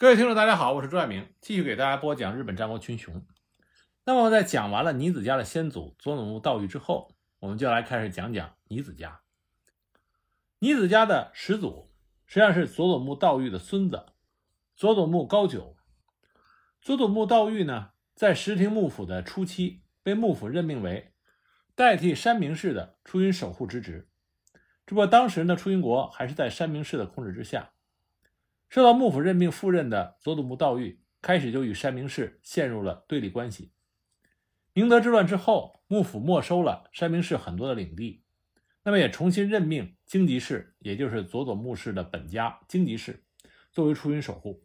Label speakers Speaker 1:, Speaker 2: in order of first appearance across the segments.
Speaker 1: 各位听众，大家好，我是朱爱明，继续给大家播讲日本战国群雄。那么，在讲完了尼子家的先祖佐佐木道育之后，我们就来开始讲讲尼子家。尼子家的始祖实际上是佐佐木道育的孙子佐佐木高九。佐佐木道育呢，在石庭幕府的初期被幕府任命为代替山明氏的出云守护之职，只不过当时呢，出云国还是在山明氏的控制之下。受到幕府任命赴任的佐佐木道育，开始就与山明氏陷入了对立关系。明德之乱之后，幕府没收了山明氏很多的领地，那么也重新任命荆棘氏，也就是佐佐木氏的本家荆棘氏，作为出云守护。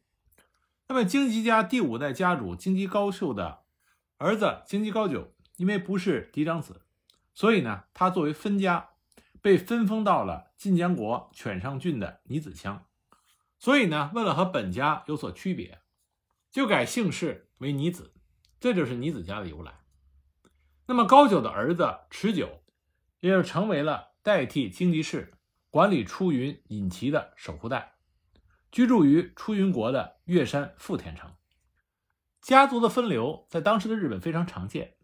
Speaker 1: 那么荆棘家第五代家主荆棘高秀的儿子荆棘高久，因为不是嫡长子，所以呢，他作为分家，被分封到了晋江国犬上郡的尼子乡。所以呢，为了和本家有所区别，就改姓氏为尼子，这就是尼子家的由来。那么高久的儿子持久，也就成为了代替荆棘氏管理出云隐岐的守护代，居住于出云国的月山富田城。家族的分流在当时的日本非常常见，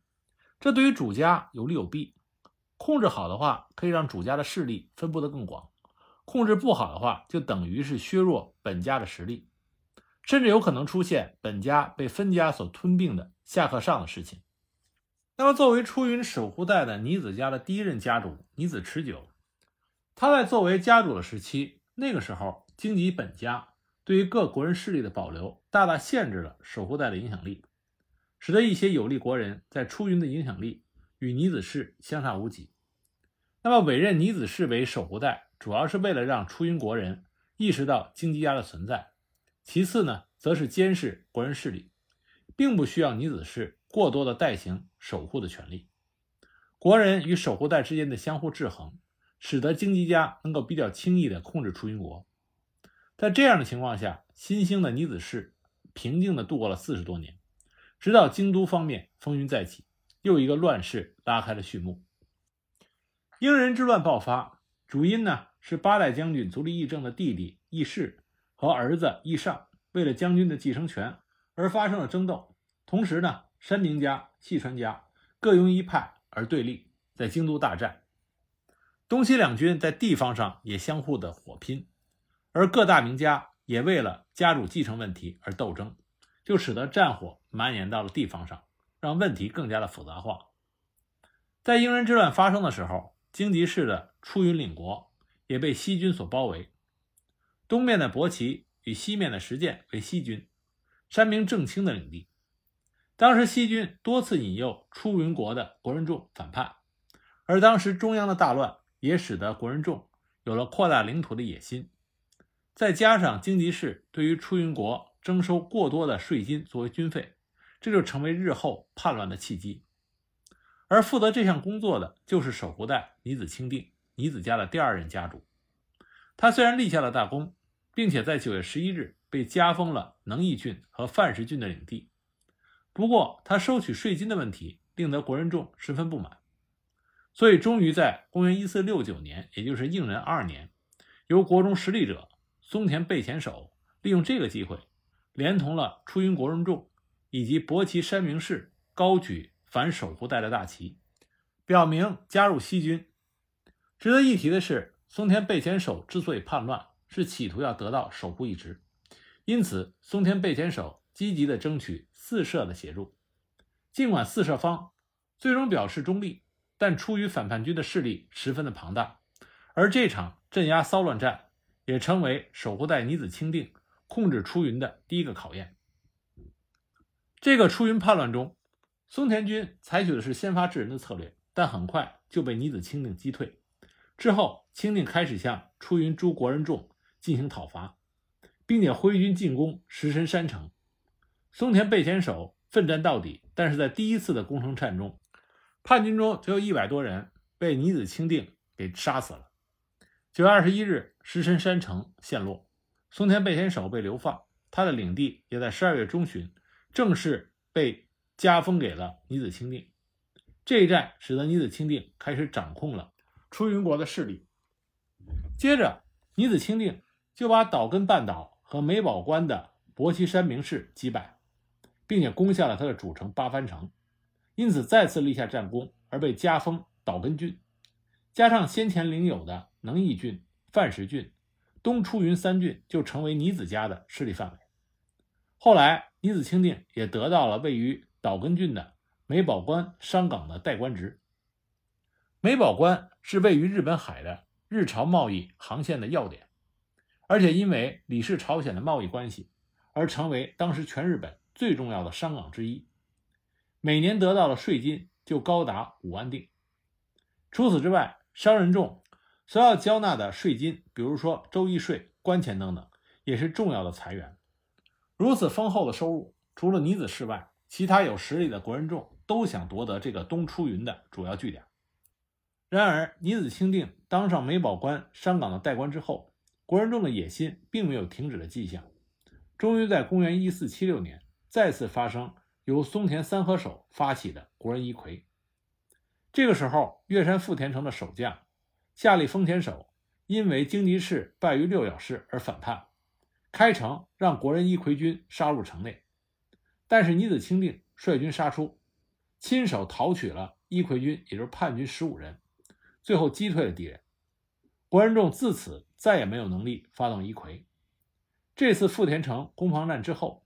Speaker 1: 这对于主家有利有弊。控制好的话，可以让主家的势力分布得更广。控制不好的话，就等于是削弱本家的实力，甚至有可能出现本家被分家所吞并的下克上的事情。那么，作为出云守护代的尼子家的第一任家主尼子持久，他在作为家主的时期，那个时候荆棘本家对于各国人势力的保留，大大限制了守护代的影响力，使得一些有利国人在出云的影响力与尼子氏相差无几。那么，委任尼子氏为守护代。主要是为了让出云国人意识到荆棘家的存在，其次呢，则是监视国人势力，并不需要尼子氏过多的代行守护的权利。国人与守护代之间的相互制衡，使得荆棘家能够比较轻易地控制出云国。在这样的情况下，新兴的尼子氏平静地度过了四十多年，直到京都方面风云再起，又一个乱世拉开了序幕。英人之乱爆发，主因呢？是八代将军足利义政的弟弟义士和儿子义尚为了将军的继承权而发生了争斗。同时呢，山明家、细川家各拥一派而对立，在京都大战。东西两军在地方上也相互的火拼，而各大名家也为了家主继承问题而斗争，就使得战火蔓延到了地方上，让问题更加的复杂化。在英人之乱发生的时候，京吉氏的出云领国。也被西军所包围，东面的伯崎与西面的石见为西军，山明正清的领地。当时西军多次引诱出云国的国人众反叛，而当时中央的大乱也使得国人众有了扩大领土的野心。再加上荆棘市对于出云国征收过多的税金作为军费，这就成为日后叛乱的契机。而负责这项工作的就是守护代尼子清定。尼子家的第二任家主，他虽然立下了大功，并且在九月十一日被加封了能义郡和范石郡的领地，不过他收取税金的问题令得国人众十分不满，所以终于在公元一四六九年，也就是应仁二年，由国中实力者松田备前守利用这个机会，连同了出云国人众以及伯崎山明氏，高举反守护代的大旗，表明加入西军。值得一提的是，松田备前守之所以叛乱，是企图要得到守护一职，因此松田备前守积极地争取四社的协助。尽管四社方最终表示中立，但出于反叛军的势力十分的庞大，而这场镇压骚乱战也成为守护代尼子清定控制出云的第一个考验。这个出云叛乱中，松田军采取的是先发制人的策略，但很快就被尼子清定击退。之后，清定开始向出云诸国人众进行讨伐，并且挥军进攻石神山城。松田备前守奋战到底，但是在第一次的攻城战中，叛军中就有一百多人被尼子清定给杀死了。九月二十一日，石神山城陷落，松田备前守被流放，他的领地也在十二月中旬正式被加封给了尼子清定。这一战使得尼子清定开始掌控了。出云国的势力，接着，尼子清定就把岛根半岛和美保关的伯旗山明氏击败，并且攻下了他的主城八幡城，因此再次立下战功，而被加封岛根郡。加上先前领有的能义郡、范石郡、东出云三郡，就成为尼子家的势力范围。后来，尼子清定也得到了位于岛根郡的美保关商港的代官职。美保关是位于日本海的日朝贸易航线的要点，而且因为李氏朝鲜的贸易关系，而成为当时全日本最重要的商港之一，每年得到的税金就高达五万锭。除此之外，商人众所要交纳的税金，比如说周易税、官钱等等，也是重要的财源。如此丰厚的收入，除了女子室外，其他有实力的国人众都想夺得这个东出云的主要据点。然而，尼子清定当上梅保关山港的代官之后，国人众的野心并没有停止的迹象。终于在公元1476年，再次发生由松田三河守发起的国人一揆。这个时候，越山富田城的守将夏利丰田守因为京吉氏败于六角氏而反叛，开城让国人一揆军杀入城内。但是尼子清定率军杀出，亲手讨取了一揆军，也就是叛军十五人，最后击退了敌人。国人众自此再也没有能力发动一揆。这次富田城攻防战之后，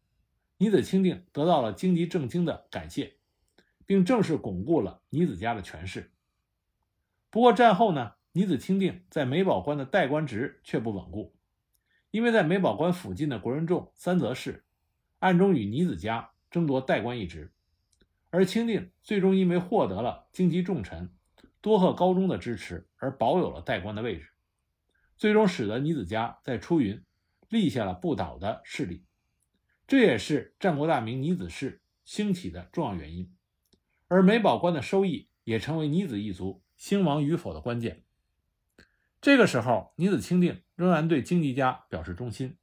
Speaker 1: 尼子清定得到了京吉正经的感谢。并正式巩固了尼子家的权势。不过战后呢，尼子清定在梅保关的代官职却不稳固，因为在梅保关附近的国人众三泽氏暗中与尼子家争夺代官一职，而清定最终因为获得了京畿重臣多贺高中的支持而保有了代官的位置，最终使得尼子家在出云立下了不倒的势力，这也是战国大名尼子氏兴起的重要原因。而梅保关的收益也成为尼子一族兴亡与否的关键。这个时候，尼子清定仍然对京吉家表示忠心，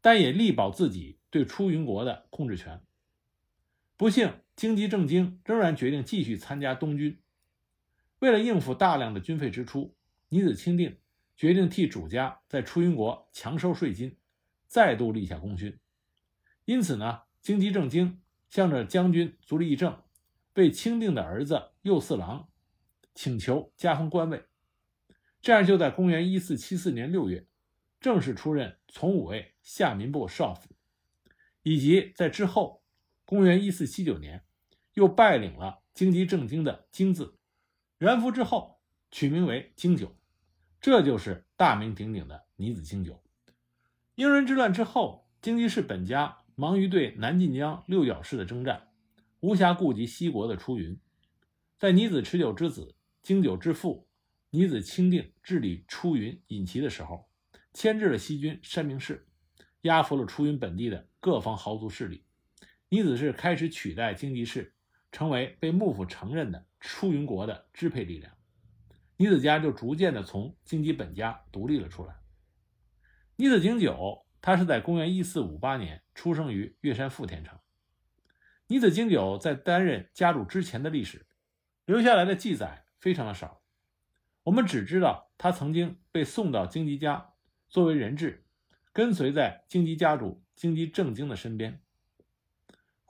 Speaker 1: 但也力保自己对出云国的控制权。不幸，京畿正经仍然决定继续参加东军。为了应付大量的军费支出，尼子清定决定替主家在出云国强收税金，再度立下功勋。因此呢，京畿正经向着将军足利义政。被钦定的儿子右四郎请求加封官位，这样就在公元一四七四年六月正式出任从五位下民部少府，以及在之后公元一四七九年又拜领了京畿正经的京字，元服之后取名为京九，这就是大名鼎鼎的尼子京九。英人之乱之后，京畿氏本家忙于对南晋江六角氏的征战。无暇顾及西国的出云，在尼子持久之子、京九之父尼子清定治理出云引齐的时候，牵制了西军山明氏，压服了出云本地的各方豪族势力。尼子氏开始取代京吉氏，成为被幕府承认的出云国的支配力量。尼子家就逐渐的从京吉本家独立了出来。尼子经久，他是在公元一四五八年出生于越山富田城。尼子经久在担任家主之前的历史留下来的记载非常的少，我们只知道他曾经被送到京吉家作为人质，跟随在京吉家主京吉正经的身边。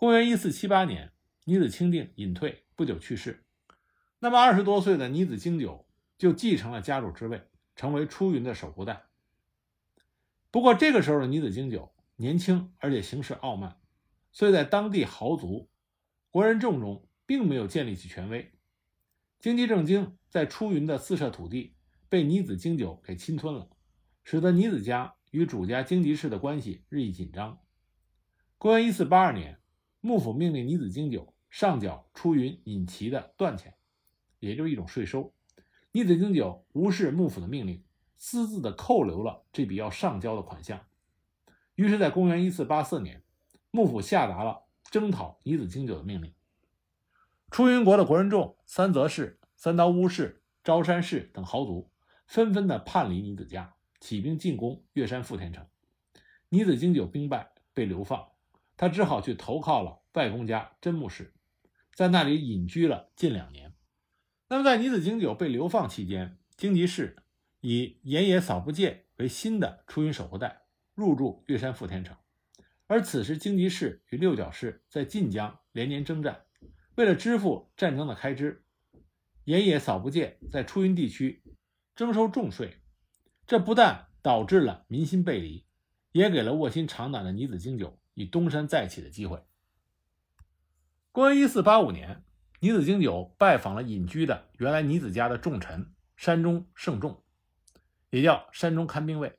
Speaker 1: 公元一四七八年，尼子清定隐退，不久去世。那么二十多岁的尼子经久就继承了家主之位，成为出云的守护代。不过这个时候的尼子经久年轻，而且行事傲慢。所以在当地豪族、国人众中，并没有建立起权威。京畿正经在出云的四舍土地被尼子经久给侵吞了，使得尼子家与主家京吉氏的关系日益紧张。公元一四八二年，幕府命令尼子经久上缴出云引旗的断钱，也就是一种税收。尼子经久无视幕府的命令，私自的扣留了这笔要上交的款项。于是，在公元一四八四年。幕府下达了征讨尼子经久的命令，出云国的国人众三泽氏、三刀屋氏、昭山氏等豪族纷纷的叛离尼子家，起兵进攻越山富田城。尼子经久兵败，被流放，他只好去投靠了外公家真木氏，在那里隐居了近两年。那么，在尼子经久被流放期间，京吉氏以岩野扫不介为新的出云守护代，入驻越山富田城。而此时京吉氏与六角氏在晋江连年征战，为了支付战争的开支，盐野扫不介在出云地区征收重税，这不但导致了民心背离，也给了卧薪尝胆的尼子经久以东山再起的机会。公元一四八五年，尼子经久拜访了隐居的原来尼子家的重臣山中胜重，也叫山中看兵卫。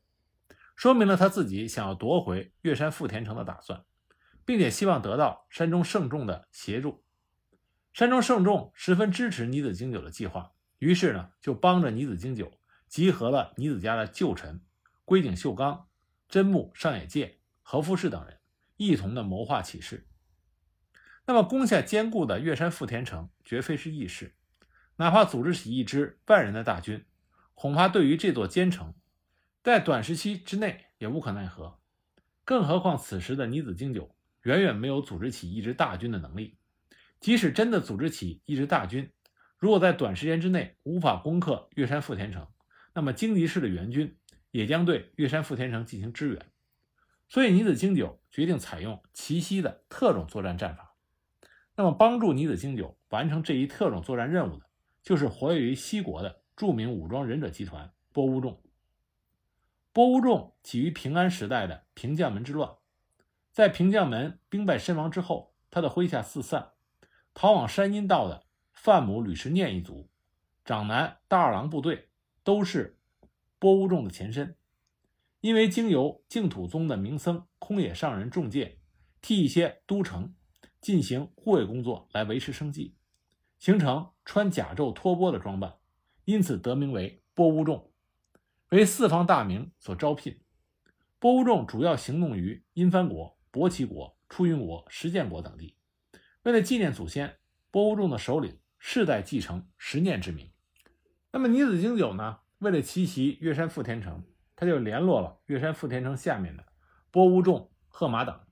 Speaker 1: 说明了他自己想要夺回岳山富田城的打算，并且希望得到山中盛重的协助。山中盛重十分支持尼子经久的计划，于是呢，就帮着尼子经久集合了尼子家的旧臣龟井秀刚、真木上野介、和夫士等人，一同的谋划起事。那么，攻下坚固的岳山富田城绝非是易事，哪怕组织起一支万人的大军，恐怕对于这座坚城。在短时期之内也无可奈何，更何况此时的尼子经久远远没有组织起一支大军的能力。即使真的组织起一支大军，如果在短时间之内无法攻克岳山富田城，那么京吉市的援军也将对岳山富田城进行支援。所以尼子京九决定采用奇袭的特种作战战法。那么帮助尼子京九完成这一特种作战任务的，就是活跃于西国的著名武装忍者集团波乌众。波乌众起于平安时代的平将门之乱，在平将门兵败身亡之后，他的麾下四散，逃往山阴道的范母吕氏念一族、长男大二郎部队，都是波乌众的前身。因为经由净土宗的名僧空野上人中介替一些都城进行护卫工作来维持生计，形成穿甲胄托钵的装扮，因此得名为波乌众。为四方大名所招聘，波乌众主要行动于阴藩国、伯奇国、出云国、石建国等地。为了纪念祖先，波乌众的首领世代继承十念之名。那么尼子经久呢？为了奇袭岳山富田城，他就联络了岳山富田城下面的波乌众贺马党。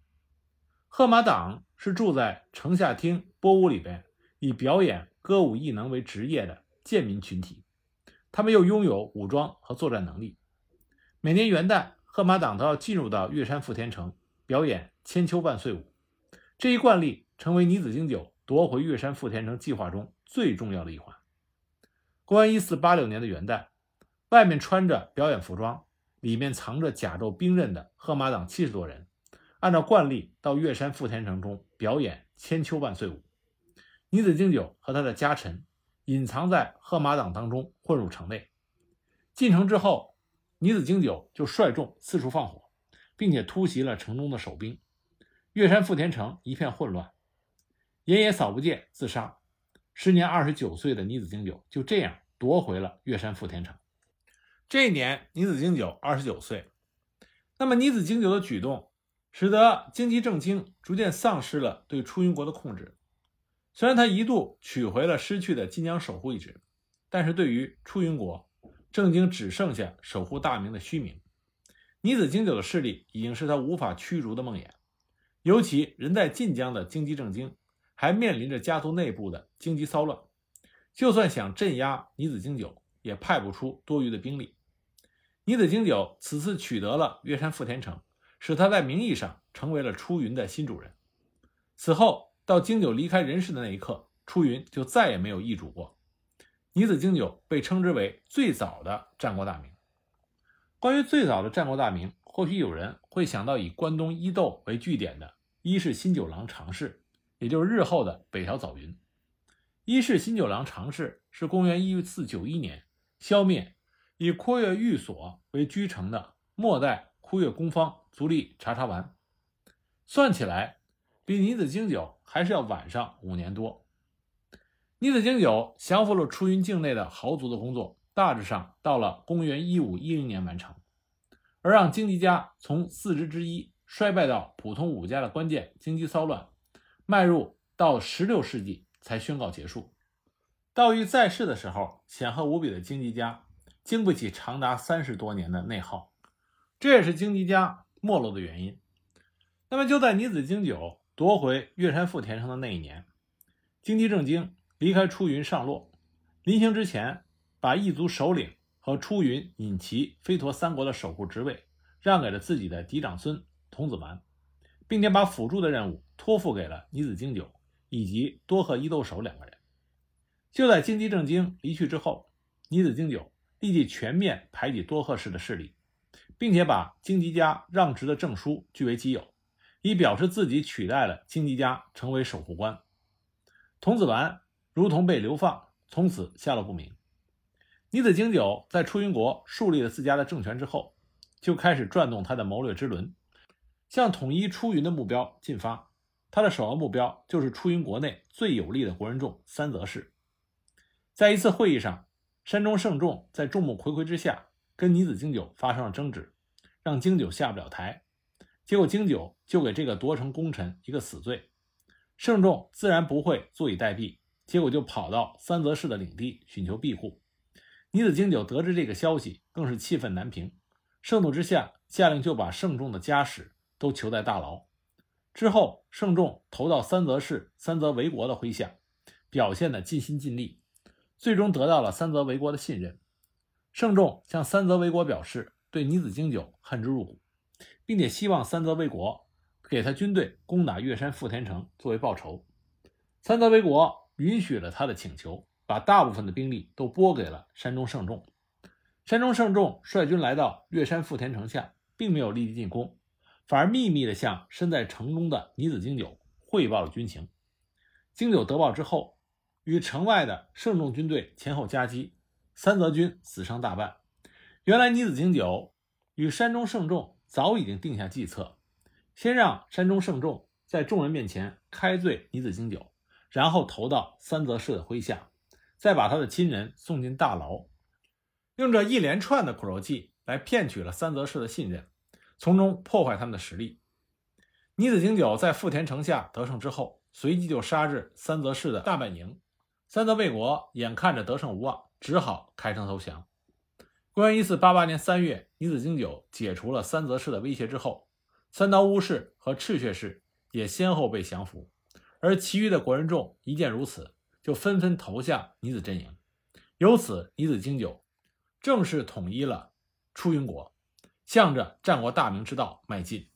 Speaker 1: 贺马党是住在城下町波屋里边，以表演歌舞艺能为职业的贱民群体。他们又拥有武装和作战能力。每年元旦，贺马党都要进入到岳山富田城表演千秋万岁舞。这一惯例成为尼子经久夺回岳山富田城计划中最重要的一环。公元一四八六年的元旦，外面穿着表演服装，里面藏着甲胄兵刃的贺马党七十多人，按照惯例到岳山富田城中表演千秋万岁舞。尼子经久和他的家臣。隐藏在贺马党当中，混入城内。进城之后，尼子经久就率众四处放火，并且突袭了城中的守兵。岳山富田城一片混乱，岩野扫不见自杀。时年二十九岁的尼子经久就这样夺回了岳山富田城。这一年，尼子经久二十九岁。那么，尼子经久的举动，使得京畿政经逐渐丧失了对出云国的控制。虽然他一度取回了失去的晋江守护一职，但是对于出云国，正经只剩下守护大明的虚名。尼子经久的势力已经是他无法驱逐的梦魇。尤其人在晋江的京畿政经，还面临着家族内部的经济骚乱，就算想镇压尼子经久，也派不出多余的兵力。尼子经久此次取得了岳山富田城，使他在名义上成为了出云的新主人。此后。到经久离开人世的那一刻，出云就再也没有易主过。尼子经久被称之为最早的战国大名。关于最早的战国大名，或许有人会想到以关东伊豆为据点的伊势新九郎长氏，也就是日后的北条早云。伊势新九郎长氏是公元一四九一年消灭以枯月寓所为居城的末代枯月公方足利查查丸。算起来，比尼子经久。还是要晚上五年多。尼子经久降服了出云境内的豪族的工作，大致上到了公元一五一零年完成，而让经吉家从四支之一衰败到普通武家的关键经济骚乱，迈入到十六世纪才宣告结束。道玉在世的时候，显赫无比的经吉家经不起长达三十多年的内耗，这也是京吉家没落的原因。那么就在尼子经久。夺回岳山富田城的那一年，京畿正经离开出云上洛，临行之前，把异族首领和出云、尹齐、飞陀三国的守护职位让给了自己的嫡长孙童子完，并且把辅助的任务托付给了尼子经久以及多贺伊豆守两个人。就在京畿正经离去之后，尼子经久立即全面排挤多贺氏的势力，并且把京吉家让职的证书据为己有，以表示自己取代了京吉家成为守护官。童子丸如同被流放，从此下落不明。尼子经久在出云国树立了自家的政权之后，就开始转动他的谋略之轮，向统一出云的目标进发。他的首要目标就是出云国内最有力的国人众三泽氏。在一次会议上，山中胜重在众目睽睽之下跟尼子经久发生了争执，让经久下不了台。结果经久就给这个夺城功臣一个死罪，胜重自然不会坐以待毙，结果就跑到三泽氏的领地寻求庇护。尼子经久得知这个消息，更是气愤难平，盛怒之下，下令就把盛仲的家史都囚在大牢。之后，盛仲投到三泽氏三泽维国的麾下，表现的尽心尽力，最终得到了三泽维国的信任。盛仲向三泽维国表示对尼子经久恨之入骨，并且希望三泽维国给他军队攻打岳山富田城作为报酬。三泽维国允许了他的请求。把大部分的兵力都拨给了山中胜重。山中胜重率军来到岳山富田城下，并没有立即进攻，反而秘密地向身在城中的尼子经久汇报了军情。经久得报之后，与城外的胜重军队前后夹击，三泽军死伤大半。原来尼子经久与山中胜重早已经定下计策，先让山中胜重在众人面前开罪尼子经久，然后投到三泽氏的麾下。再把他的亲人送进大牢，用这一连串的苦肉计来骗取了三泽氏的信任，从中破坏他们的实力。尼子经久在富田城下得胜之后，随即就杀至三泽氏的大本营。三泽卫国眼看着得胜无望，只好开城投降。公元一四八八年三月，尼子经久解除了三泽氏的威胁之后，三刀屋氏和赤血氏也先后被降服，而其余的国人众一见如此。就纷纷投向尼子阵营，由此尼子经久正式统一了出云国，向着战国大明之道迈进。